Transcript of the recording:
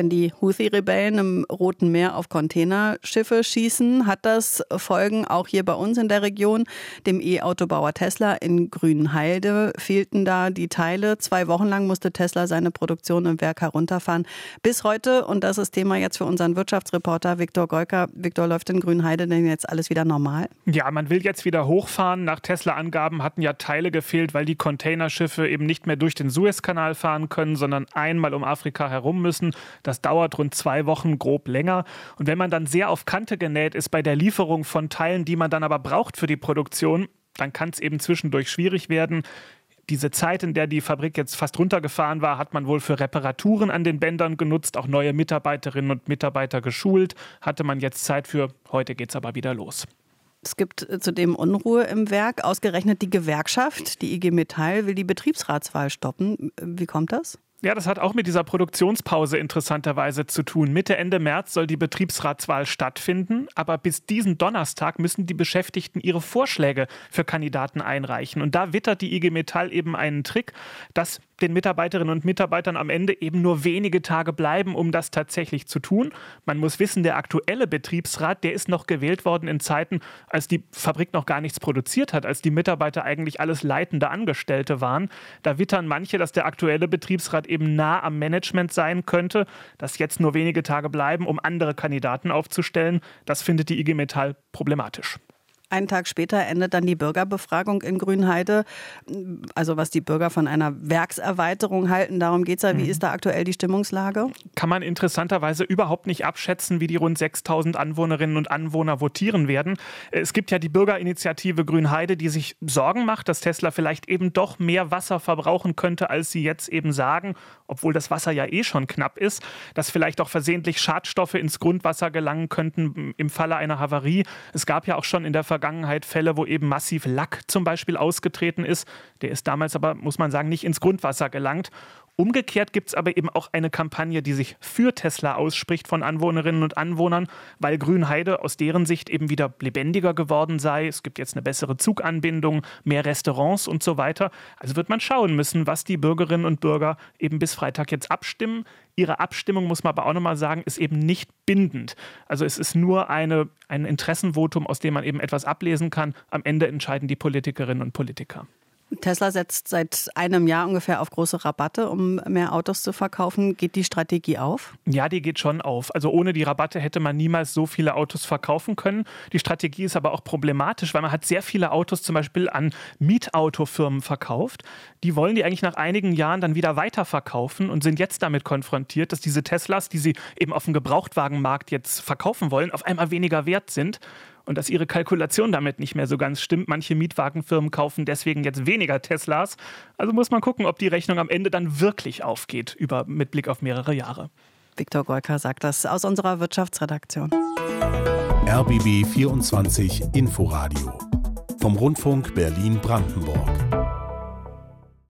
Wenn die Houthi-Rebellen im Roten Meer auf Containerschiffe schießen, hat das Folgen auch hier bei uns in der Region. Dem E-Autobauer Tesla in Grünheide fehlten da die Teile. Zwei Wochen lang musste Tesla seine Produktion im Werk herunterfahren. Bis heute, und das ist Thema jetzt für unseren Wirtschaftsreporter Viktor Golka. Viktor, läuft in Grünheide denn jetzt alles wieder normal? Ja, man will jetzt wieder hochfahren. Nach Tesla-Angaben hatten ja Teile gefehlt, weil die Containerschiffe eben nicht mehr durch den Suezkanal fahren können, sondern einmal um Afrika herum müssen. Das dauert rund zwei Wochen grob länger. Und wenn man dann sehr auf Kante genäht ist bei der Lieferung von Teilen, die man dann aber braucht für die Produktion, dann kann es eben zwischendurch schwierig werden. Diese Zeit, in der die Fabrik jetzt fast runtergefahren war, hat man wohl für Reparaturen an den Bändern genutzt, auch neue Mitarbeiterinnen und Mitarbeiter geschult. Hatte man jetzt Zeit für. Heute geht es aber wieder los. Es gibt zudem Unruhe im Werk. Ausgerechnet die Gewerkschaft, die IG Metall, will die Betriebsratswahl stoppen. Wie kommt das? Ja, das hat auch mit dieser Produktionspause interessanterweise zu tun. Mitte, Ende März soll die Betriebsratswahl stattfinden, aber bis diesen Donnerstag müssen die Beschäftigten ihre Vorschläge für Kandidaten einreichen. Und da wittert die IG Metall eben einen Trick, dass den Mitarbeiterinnen und Mitarbeitern am Ende eben nur wenige Tage bleiben, um das tatsächlich zu tun. Man muss wissen, der aktuelle Betriebsrat, der ist noch gewählt worden in Zeiten, als die Fabrik noch gar nichts produziert hat, als die Mitarbeiter eigentlich alles leitende Angestellte waren. Da wittern manche, dass der aktuelle Betriebsrat eben nah am Management sein könnte, dass jetzt nur wenige Tage bleiben, um andere Kandidaten aufzustellen. Das findet die IG Metall problematisch. Einen Tag später endet dann die Bürgerbefragung in Grünheide. Also was die Bürger von einer Werkserweiterung halten, darum geht es ja. Wie mhm. ist da aktuell die Stimmungslage? Kann man interessanterweise überhaupt nicht abschätzen, wie die rund 6000 Anwohnerinnen und Anwohner votieren werden. Es gibt ja die Bürgerinitiative Grünheide, die sich Sorgen macht, dass Tesla vielleicht eben doch mehr Wasser verbrauchen könnte, als sie jetzt eben sagen, obwohl das Wasser ja eh schon knapp ist, dass vielleicht auch versehentlich Schadstoffe ins Grundwasser gelangen könnten im Falle einer Havarie. Es gab ja auch schon in der Vergangenheit Vergangenheit Fälle, wo eben massiv Lack zum Beispiel ausgetreten ist. Der ist damals aber, muss man sagen, nicht ins Grundwasser gelangt. Umgekehrt gibt es aber eben auch eine Kampagne, die sich für Tesla ausspricht von Anwohnerinnen und Anwohnern, weil Grünheide aus deren Sicht eben wieder lebendiger geworden sei. Es gibt jetzt eine bessere Zuganbindung, mehr Restaurants und so weiter. Also wird man schauen müssen, was die Bürgerinnen und Bürger eben bis Freitag jetzt abstimmen. Ihre Abstimmung, muss man aber auch nochmal sagen, ist eben nicht bindend. Also es ist nur eine, ein Interessenvotum, aus dem man eben etwas ablesen kann. Am Ende entscheiden die Politikerinnen und Politiker. Tesla setzt seit einem Jahr ungefähr auf große Rabatte, um mehr Autos zu verkaufen. Geht die Strategie auf? Ja, die geht schon auf. Also ohne die Rabatte hätte man niemals so viele Autos verkaufen können. Die Strategie ist aber auch problematisch, weil man hat sehr viele Autos zum Beispiel an Mietautofirmen verkauft. Die wollen die eigentlich nach einigen Jahren dann wieder weiterverkaufen und sind jetzt damit konfrontiert, dass diese Teslas, die sie eben auf dem Gebrauchtwagenmarkt jetzt verkaufen wollen, auf einmal weniger wert sind und dass ihre Kalkulation damit nicht mehr so ganz stimmt. Manche Mietwagenfirmen kaufen deswegen jetzt weniger Teslas. Also muss man gucken, ob die Rechnung am Ende dann wirklich aufgeht, über, mit Blick auf mehrere Jahre. Viktor Golka sagt das aus unserer Wirtschaftsredaktion. RBB 24 Inforadio vom Rundfunk Berlin-Brandenburg.